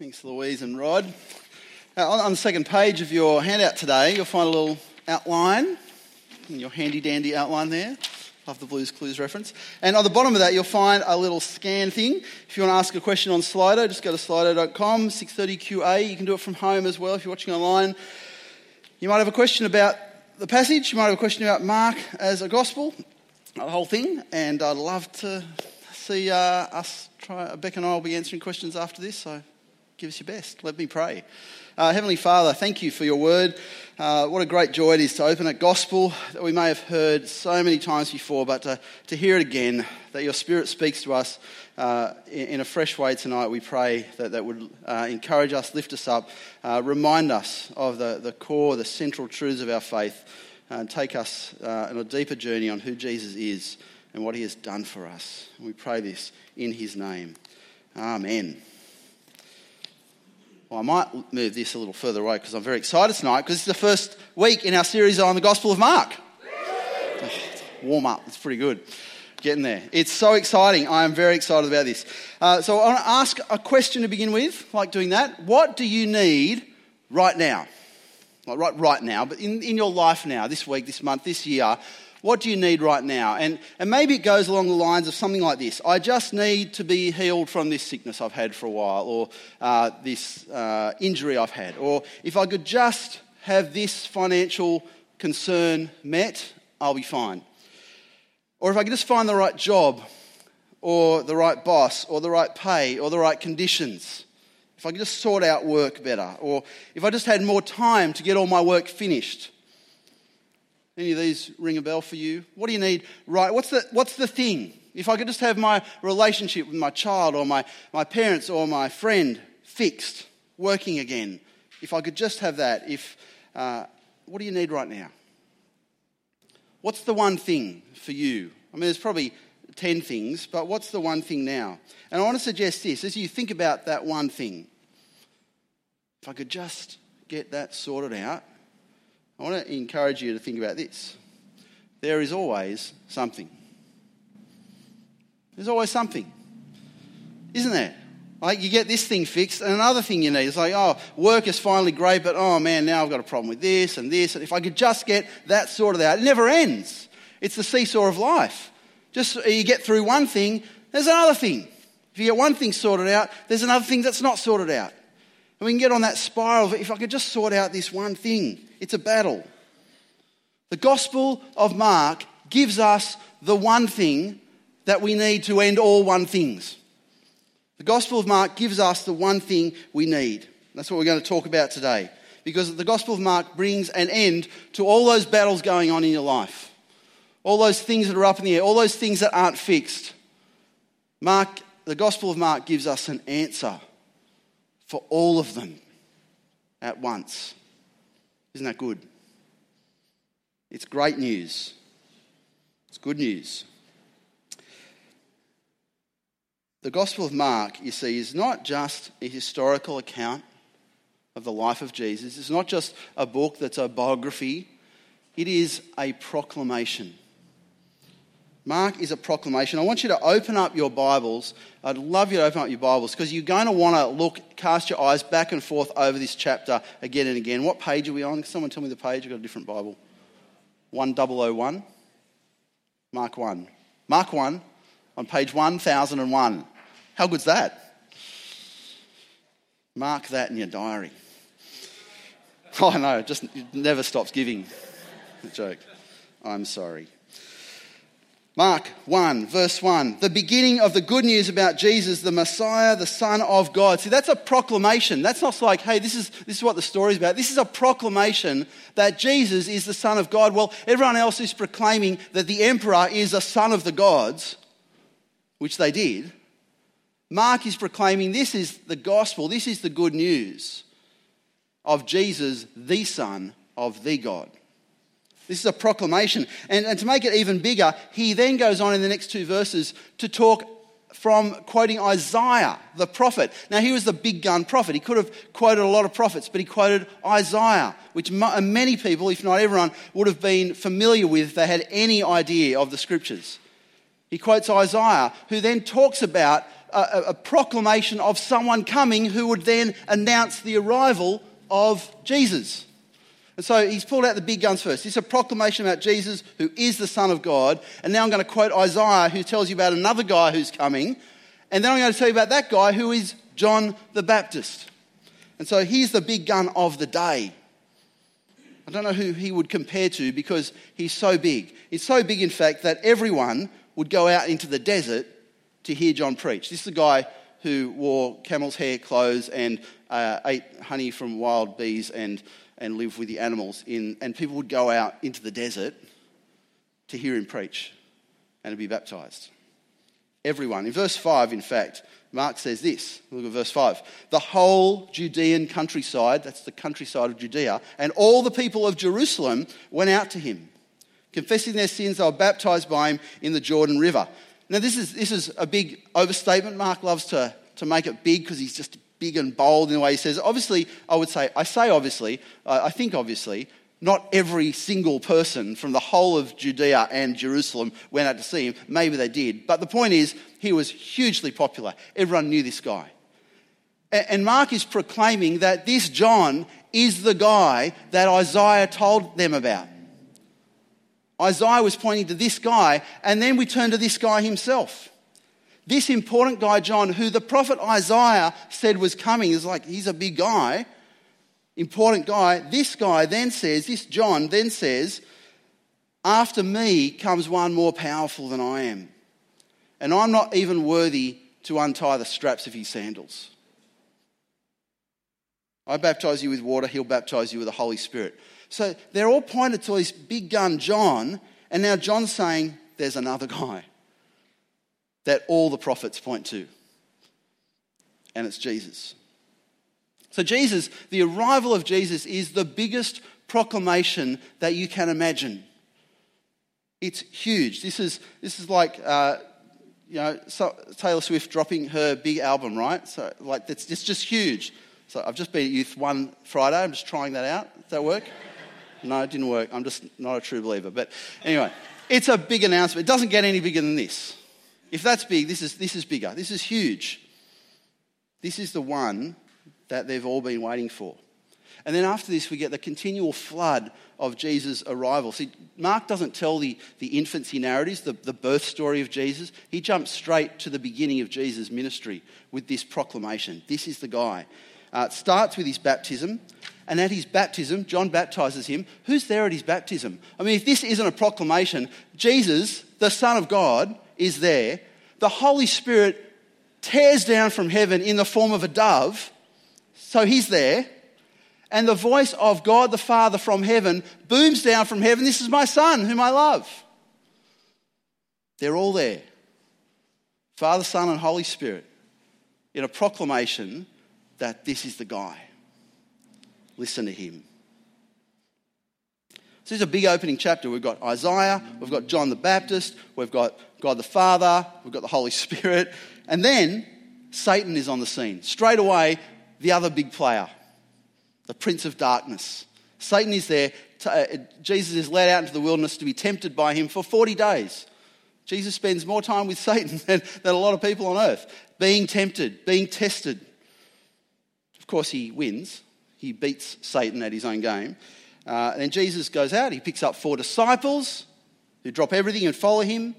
Thanks, Louise and Rod. Uh, on, the second page of your handout today, you'll find a little outline, your handy dandy outline there. Love the Blues Clues reference. And on the bottom of that, you'll find a little scan thing. If you want to ask a question on Slido, just go to slido.com, 630QA. You can do it from home as well if you're watching online. You might have a question about the passage, you might have a question about Mark as a gospel, the whole thing, and I'd love to see uh, us try. Beck and I will be answering questions after this, so give us your best. Let me pray. Uh, Heavenly Father, thank you for your word. Uh, what a great joy it is to open a gospel that we may have heard so many times before, but to, to hear it again, that your Spirit speaks to us uh, in, in, a fresh way tonight. We pray that that would uh, encourage us, lift us up, uh, remind us of the, the core, the central truths of our faith, and take us uh, on a deeper journey on who Jesus is and what he has done for us. We pray this in his name. Amen. Well, I might move this a little further away because I'm very excited tonight because it's the first week in our series on the Gospel of Mark. Warm up, it's pretty good. Getting there. It's so exciting. I am very excited about this. Uh, so I want to ask a question to begin with, like doing that. What do you need right now? Like right, right now, but in, in your life now, this week, this month, this year, what do you need right now? And, and maybe it goes along the lines of something like this I just need to be healed from this sickness I've had for a while, or uh, this uh, injury I've had. Or if I could just have this financial concern met, I'll be fine. Or if I could just find the right job, or the right boss, or the right pay, or the right conditions. If I could just sort out work better, or if I just had more time to get all my work finished, any of these ring a bell for you? What do you need right? What's the, what's the thing? If I could just have my relationship with my child or my, my parents or my friend fixed, working again, if I could just have that, if, uh, what do you need right now? What's the one thing for you? I mean, there's probably 10 things, but what's the one thing now? And I want to suggest this as you think about that one thing, if I could just get that sorted out, I want to encourage you to think about this. There is always something. There's always something. Isn't there? Like you get this thing fixed, and another thing you need is like, oh, work is finally great, but oh man, now I've got a problem with this and this. And if I could just get that sorted out, it never ends. It's the seesaw of life. Just you get through one thing, there's another thing. If you get one thing sorted out, there's another thing that's not sorted out. And we can get on that spiral of if I could just sort out this one thing. It's a battle. The Gospel of Mark gives us the one thing that we need to end all one things. The Gospel of Mark gives us the one thing we need. That's what we're going to talk about today. Because the Gospel of Mark brings an end to all those battles going on in your life, all those things that are up in the air, all those things that aren't fixed. Mark, the Gospel of Mark gives us an answer for all of them at once. Isn't that good? It's great news. It's good news. The Gospel of Mark, you see, is not just a historical account of the life of Jesus. It's not just a book that's a biography. It is a proclamation. Mark is a proclamation. I want you to open up your Bibles. I'd love you to open up your Bibles because you're going to want to look, cast your eyes back and forth over this chapter again and again. What page are we on? Can someone tell me the page? I've got a different Bible. 1001. Mark 1. Mark 1 on page 1001. How good's that? Mark that in your diary. Oh, no, it just never stops giving. joke. I'm sorry. Mark 1, verse 1, the beginning of the good news about Jesus, the Messiah, the Son of God. See, that's a proclamation. That's not like, hey, this is, this is what the story's about. This is a proclamation that Jesus is the Son of God. Well, everyone else is proclaiming that the emperor is a son of the gods, which they did. Mark is proclaiming this is the gospel, this is the good news of Jesus, the Son of the God. This is a proclamation. And, and to make it even bigger, he then goes on in the next two verses to talk from quoting Isaiah, the prophet. Now, he was the big gun prophet. He could have quoted a lot of prophets, but he quoted Isaiah, which uh, many people, if not everyone, would have been familiar with if they had any idea of the scriptures. He quotes Isaiah, who then talks about a, a proclamation of someone coming who would then announce the arrival of Jesus. And so he's pulled out the big guns first. It's a proclamation about Jesus, who is the Son of God. And now I'm going to quote Isaiah, who tells you about another guy who's coming. And then I'm going to tell you about that guy who is John the Baptist. And so he's the big gun of the day. I don't know who he would compare to because he's so big. He's so big, in fact, that everyone would go out into the desert to hear John preach. This is the guy who wore camel's hair clothes and uh, ate honey from wild bees and, and live with the animals. In, and people would go out into the desert to hear him preach and to be baptized. Everyone. In verse 5, in fact, Mark says this. Look at verse 5. The whole Judean countryside, that's the countryside of Judea, and all the people of Jerusalem went out to him. Confessing their sins, they were baptized by him in the Jordan River. Now, this is, this is a big overstatement. Mark loves to, to make it big because he's just big and bold in the way he says. Obviously, I would say, I say obviously, uh, I think obviously, not every single person from the whole of Judea and Jerusalem went out to see him. Maybe they did. But the point is, he was hugely popular. Everyone knew this guy. And Mark is proclaiming that this John is the guy that Isaiah told them about. Isaiah was pointing to this guy, and then we turn to this guy himself. This important guy, John, who the prophet Isaiah said was coming, is like, he's a big guy important guy. This guy then says, this John then says, after me comes one more powerful than I am. And I'm not even worthy to untie the straps of his sandals. I baptize you with water, he'll baptize you with the Holy Spirit. So they're all pointed to this big gun John, and now John's saying there's another guy that all the prophets point to, and it's Jesus. So, Jesus, the arrival of Jesus is the biggest proclamation that you can imagine. It's huge. This is, this is like, uh, you know, so Taylor Swift dropping her big album, right? So, like, it's, it's just huge. So, I've just been at Youth one Friday. I'm just trying that out. Does that work? No, it didn't work. I'm just not a true believer. But anyway, it's a big announcement. It doesn't get any bigger than this. If that's big, this is, this is bigger. This is huge. This is the one that they've all been waiting for. And then after this, we get the continual flood of Jesus' arrival. See, Mark doesn't tell the, the infancy narratives, the, the birth story of Jesus. He jumps straight to the beginning of Jesus' ministry with this proclamation. This is the guy. Uh, it starts with his baptism, and at his baptism, John baptizes him. Who's there at his baptism? I mean, if this isn't a proclamation, Jesus, the Son of God, is there. The Holy Spirit tears down from heaven in the form of a dove so he's there. And the voice of God the Father from heaven booms down from heaven This is my Son, whom I love. They're all there Father, Son, and Holy Spirit in a proclamation that this is the guy. Listen to him. So this is a big opening chapter. We've got Isaiah, we've got John the Baptist, we've got God the Father, we've got the Holy Spirit, and then Satan is on the scene. Straight away, the other big player, the prince of darkness. Satan is there. Uh, Jesus is led out into the wilderness to be tempted by him for 40 days. Jesus spends more time with Satan than, than a lot of people on earth, being tempted, being tested. Of course, he wins. He beats Satan at his own game. Uh, and then Jesus goes out. He picks up four disciples who drop everything and follow him.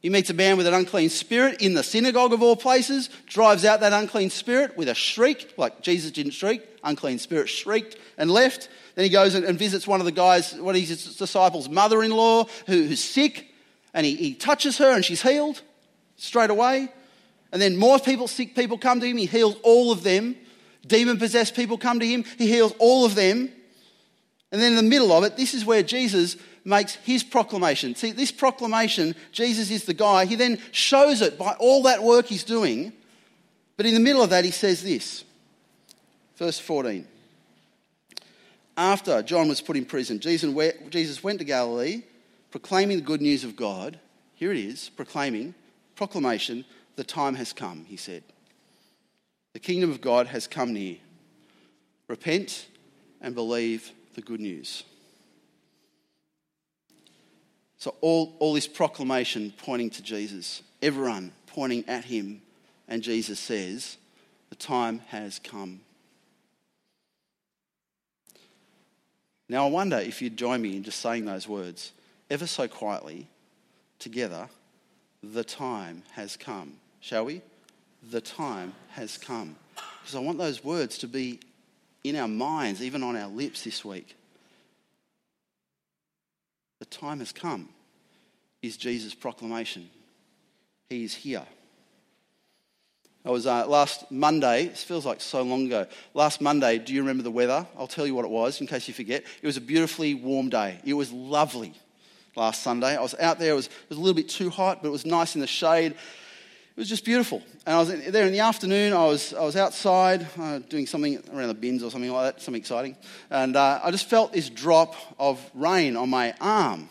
He meets a man with an unclean spirit in the synagogue of all places, drives out that unclean spirit with a shriek, like Jesus didn't shriek, unclean spirit shrieked and left. Then he goes and visits one of the guys, one of his disciples' mother in law who, who's sick, and he, he touches her and she's healed straight away. And then more people, sick people come to him, he heals all of them. Demon possessed people come to him, he heals all of them. And then in the middle of it, this is where Jesus makes his proclamation. See, this proclamation, Jesus is the guy, he then shows it by all that work he's doing. But in the middle of that, he says this. Verse 14. After John was put in prison, Jesus went to Galilee proclaiming the good news of God. Here it is proclaiming, proclamation, the time has come, he said. The kingdom of God has come near. Repent and believe the good news. So, all, all this proclamation pointing to Jesus, everyone pointing at him and Jesus says, The time has come. Now, I wonder if you'd join me in just saying those words ever so quietly together. The time has come. Shall we? The time has come. Because I want those words to be in our minds, even on our lips this week. Time has come, is Jesus' proclamation. He is here. I was uh, last Monday, it feels like so long ago. Last Monday, do you remember the weather? I'll tell you what it was in case you forget. It was a beautifully warm day. It was lovely last Sunday. I was out there, it was, it was a little bit too hot, but it was nice in the shade. It was just beautiful. And I was there in the afternoon, I was, I was outside uh, doing something around the bins or something like that, something exciting. And uh, I just felt this drop of rain on my arm.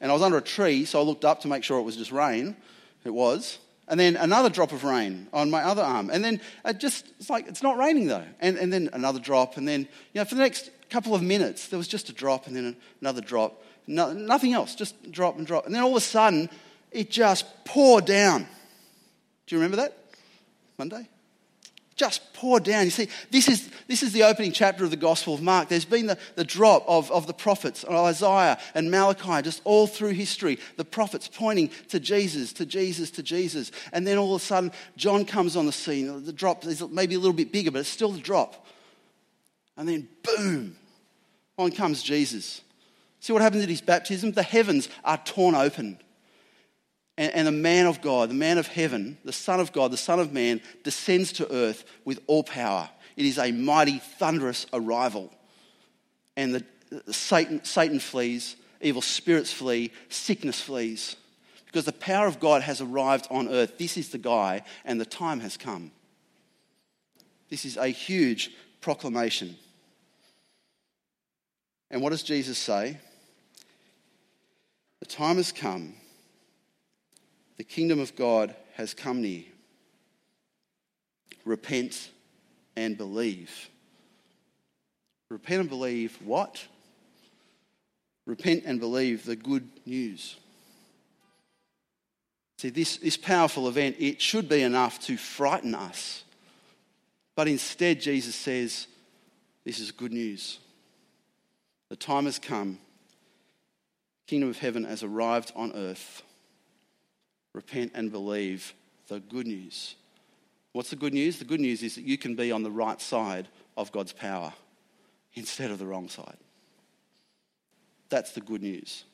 And I was under a tree, so I looked up to make sure it was just rain. It was and then another drop of rain on my other arm. And then it just, it's like, it's not raining though. And, and then another drop. And then, you know, for the next couple of minutes, there was just a drop and then another drop. No, nothing else, just drop and drop. And then all of a sudden, it just poured down. Do you remember that? Monday? just pour down. You see, this is, this is the opening chapter of the Gospel of Mark. There's been the, the drop of, of the prophets, Isaiah and Malachi, just all through history. The prophets pointing to Jesus, to Jesus, to Jesus. And then all of a sudden, John comes on the scene. The drop is maybe a little bit bigger, but it's still the drop. And then, boom, on comes Jesus. See what happens at his baptism? The heavens are torn open. And, and the man of God, the man of heaven, the Son of God, the Son of Man, descends to earth with all power. It is a mighty, thunderous arrival. And the, the Satan, Satan flees, evil spirits flee, sickness flees. Because the power of God has arrived on earth. This is the guy, and the time has come. This is a huge proclamation. And what does Jesus say? The time has come the kingdom of God has come near. Repent and believe. Repent and believe what? Repent and believe the good news. See, this, this powerful event, it should be enough to frighten us. But instead, Jesus says, This is good news. The time has come. Kingdom of heaven has arrived on earth repent and believe the good news. What's the good news? The good news is that you can be on the right side of God's power instead of the wrong side. That's the good news.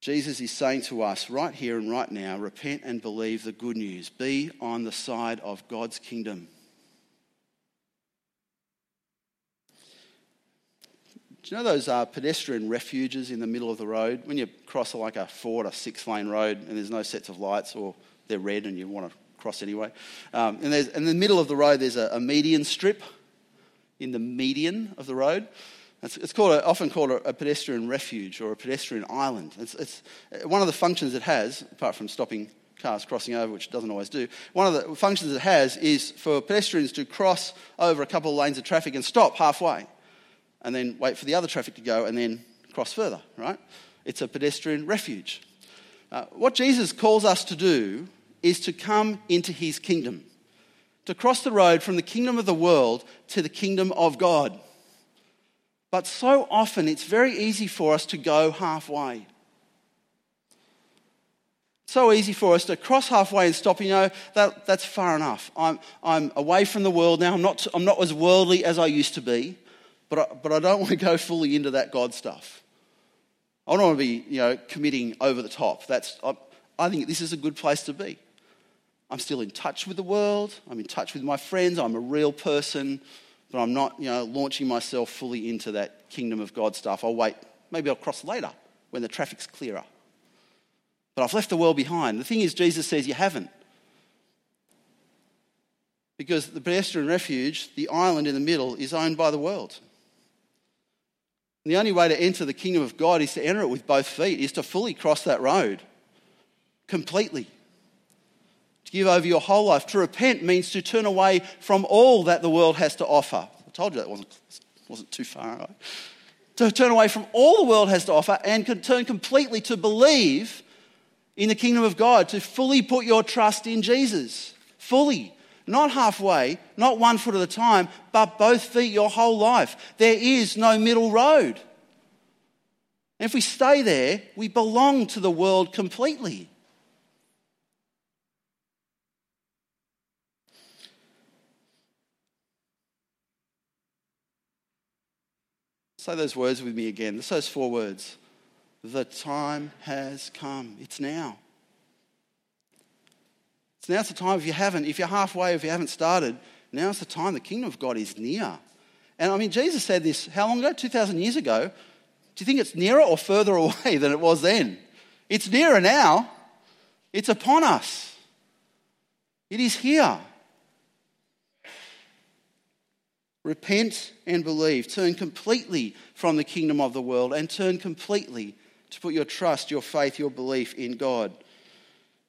Jesus is saying to us right here and right now repent and believe the good news. Be on the side of God's kingdom. Do you know those uh, pedestrian refuges in the middle of the road? When you cross like a four or six lane road and there's no sets of lights or they're red and you want to cross anyway. Um, and in the middle of the road, there's a, a, median strip in the median of the road. It's, it's called a, often called a, a, pedestrian refuge or a pedestrian island. It's, it's one of the functions it has, apart from stopping cars crossing over, which it doesn't always do. One of the functions it has is for pedestrians to cross over a couple of lanes of traffic and stop halfway and then wait for the other traffic to go and then cross further, right? It's a pedestrian refuge. Uh, what Jesus calls us to do is to come into his kingdom, to cross the road from the kingdom of the world to the kingdom of God. But so often it's very easy for us to go halfway. So easy for us to cross halfway and stop, you know, that, that's far enough. I'm, I'm away from the world now. I'm not, I'm not as worldly as I used to be. But I, but I don't want to go fully into that God stuff. I don't want to be, you know, committing over the top. That's, I, I think this is a good place to be. I'm still in touch with the world. I'm in touch with my friends. I'm a real person, but I'm not, you know, launching myself fully into that kingdom of God stuff. I'll wait. Maybe I'll cross later when the traffic's clearer. But I've left the world behind. The thing is, Jesus says you haven't. Because the pedestrian refuge, the island in the middle, is owned by the world. And the only way to enter the kingdom of God is to enter it with both feet, is to fully cross that road completely. To give over your whole life. To repent means to turn away from all that the world has to offer. I told you that wasn't, wasn't too far, right? To turn away from all the world has to offer and turn completely to believe in the kingdom of God to fully put your trust in Jesus. Fully. Not halfway, not one foot at a time, but both feet your whole life. There is no middle road. And if we stay there, we belong to the world completely. Say those words with me again. Those four words. The time has come. It's now. So now's the time if you haven't, if you're halfway, if you haven't started, now's the time. The kingdom of God is near. And I mean, Jesus said this how long ago? 2,000 years ago. Do you think it's nearer or further away than it was then? It's nearer now. It's upon us. It is here. Repent and believe. Turn completely from the kingdom of the world and turn completely to put your trust, your faith, your belief in God.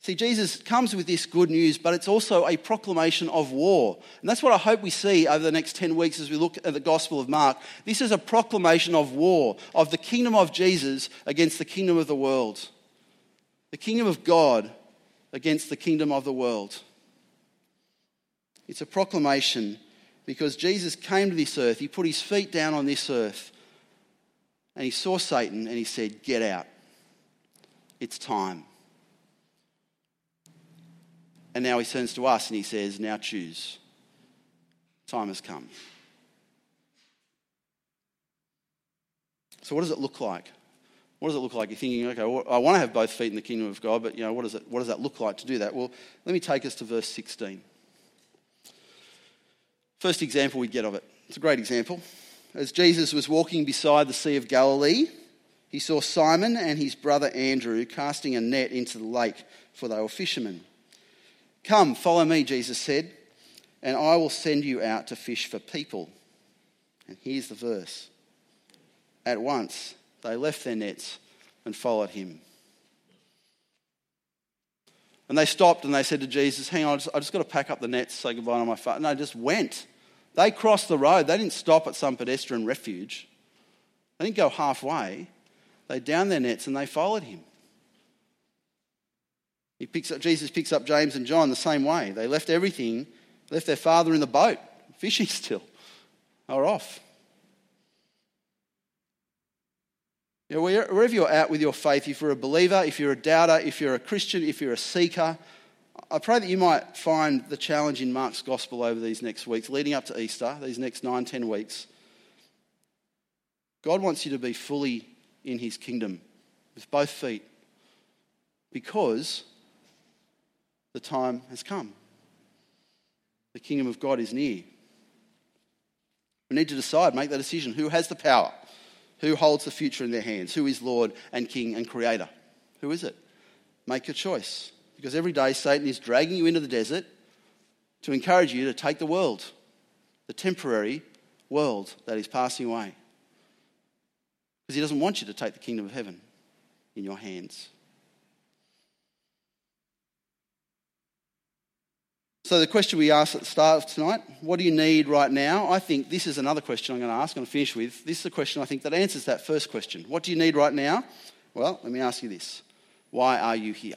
See, Jesus comes with this good news, but it's also a proclamation of war. And that's what I hope we see over the next 10 weeks as we look at the Gospel of Mark. This is a proclamation of war, of the kingdom of Jesus against the kingdom of the world, the kingdom of God against the kingdom of the world. It's a proclamation because Jesus came to this earth, he put his feet down on this earth, and he saw Satan and he said, Get out. It's time. And now he turns to us and he says, Now choose. Time has come. So, what does it look like? What does it look like? You're thinking, okay, well, I want to have both feet in the kingdom of God, but you know, what does, it, what does that look like to do that? Well, let me take us to verse 16. First example we get of it. It's a great example. As Jesus was walking beside the Sea of Galilee, he saw Simon and his brother Andrew casting a net into the lake, for they were fishermen. Come, follow me, Jesus said, and I will send you out to fish for people. And here's the verse. At once they left their nets and followed him. And they stopped and they said to Jesus, Hang on, I just, I just got to pack up the nets, say goodbye to my father. No, just went. They crossed the road. They didn't stop at some pedestrian refuge. They didn't go halfway. They downed their nets and they followed him. He picks up, Jesus picks up James and John the same way. They left everything, left their father in the boat, fishing still. Were off. You know, wherever you're at with your faith, if you're a believer, if you're a doubter, if you're a Christian, if you're a seeker, I pray that you might find the challenge in Mark's gospel over these next weeks, leading up to Easter, these next nine, ten weeks. God wants you to be fully in his kingdom with both feet because the time has come. The kingdom of God is near. We need to decide, make that decision. Who has the power? Who holds the future in their hands? Who is Lord and King and Creator? Who is it? Make your choice. Because every day Satan is dragging you into the desert to encourage you to take the world, the temporary world that is passing away. Because he doesn't want you to take the kingdom of heaven in your hands. So, the question we asked at the start of tonight what do you need right now? I think this is another question I'm going to ask. I'm going to finish with. This is a question I think that answers that first question. What do you need right now? Well, let me ask you this Why are you here?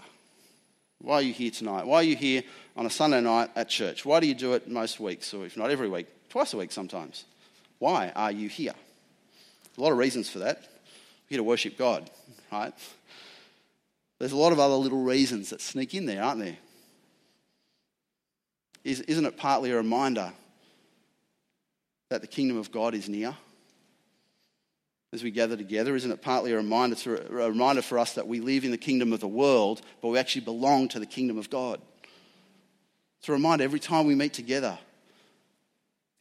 Why are you here tonight? Why are you here on a Sunday night at church? Why do you do it most weeks, or if not every week, twice a week sometimes? Why are you here? A lot of reasons for that. We're here to worship God, right? There's a lot of other little reasons that sneak in there, aren't there? Is, isn't it partly a reminder that the kingdom of God is near? As we gather together, isn't it partly a reminder, to, a reminder for us that we live in the kingdom of the world, but we actually belong to the kingdom of God? It's a reminder every time we meet together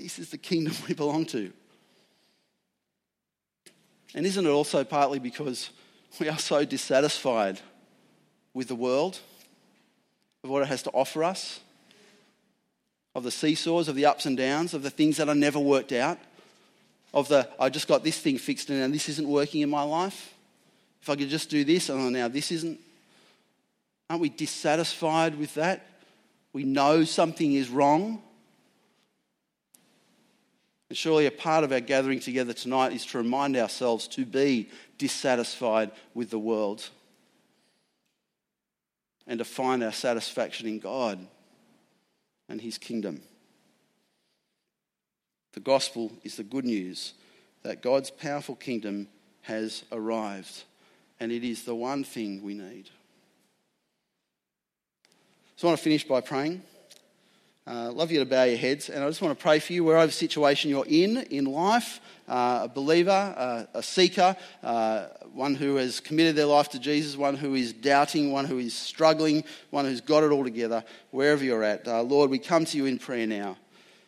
this is the kingdom we belong to. And isn't it also partly because we are so dissatisfied with the world, of what it has to offer us? Of the seesaws, of the ups and downs, of the things that I never worked out, of the I just got this thing fixed and now this isn't working in my life. If I could just do this, oh, now this isn't. Aren't we dissatisfied with that? We know something is wrong. And surely a part of our gathering together tonight is to remind ourselves to be dissatisfied with the world. and to find our satisfaction in God and His kingdom. The gospel is the good news that God's powerful kingdom has arrived, and it is the one thing we need. So I want to finish by praying. Uh, love you to bow your heads, and I just want to pray for you wherever situation you're in in life. Uh, a believer, uh, a seeker, uh, one who has committed their life to Jesus, one who is doubting, one who is struggling, one who's got it all together, wherever you're at. Uh, Lord, we come to you in prayer now.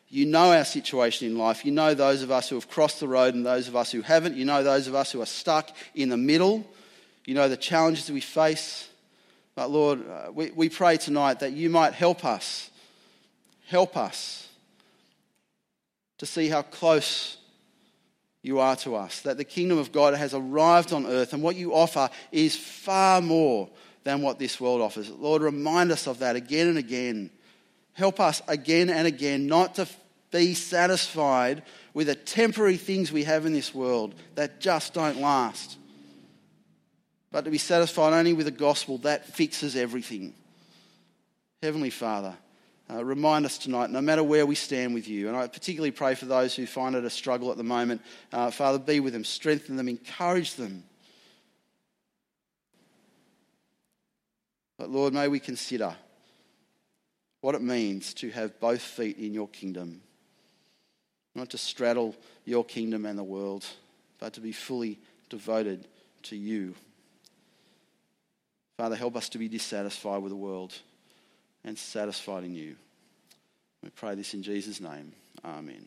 You know our situation in life. You know those of us who have crossed the road and those of us who haven't. You know those of us who are stuck in the middle. You know the challenges we face. But Lord, uh, we, we pray tonight that you might help us. Help us to see how close you are to us. That the kingdom of God has arrived on earth and what you offer is far more than what this world offers. Lord, remind us of that again and again. Help us again and again not to be satisfied with the temporary things we have in this world that just don't last, but to be satisfied only with the gospel that fixes everything. Heavenly Father, uh, remind us tonight, no matter where we stand with you, and I particularly pray for those who find it a struggle at the moment. Uh, Father, be with them, strengthen them, encourage them. But Lord, may we consider what it means to have both feet in your kingdom not to straddle your kingdom and the world, but to be fully devoted to you. Father, help us to be dissatisfied with the world and satisfied in you. We pray this in Jesus' name. Amen.